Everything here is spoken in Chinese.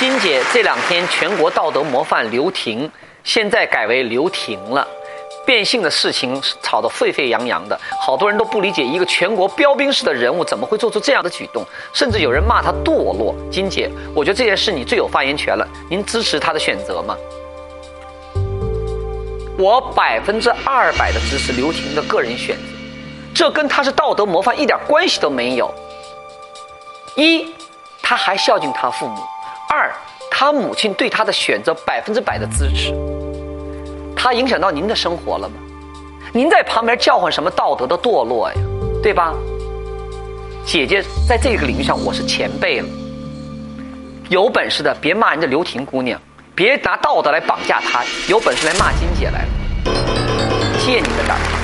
金姐这两天全国道德模范刘婷，现在改为刘婷了。变性的事情吵得沸沸扬扬的，好多人都不理解一个全国标兵式的人物怎么会做出这样的举动，甚至有人骂他堕落。金姐，我觉得这件事你最有发言权了，您支持他的选择吗？我百分之二百的支持刘婷的个人选择，这跟他是道德模范一点关系都没有。一，他还孝敬他父母；二，他母亲对他的选择百分之百的支持。他影响到您的生活了吗？您在旁边叫唤什么道德的堕落呀？对吧？姐姐在这个领域上我是前辈了，有本事的别骂人家刘婷姑娘，别拿道德来绑架她，有本事来骂金姐来，借你的胆。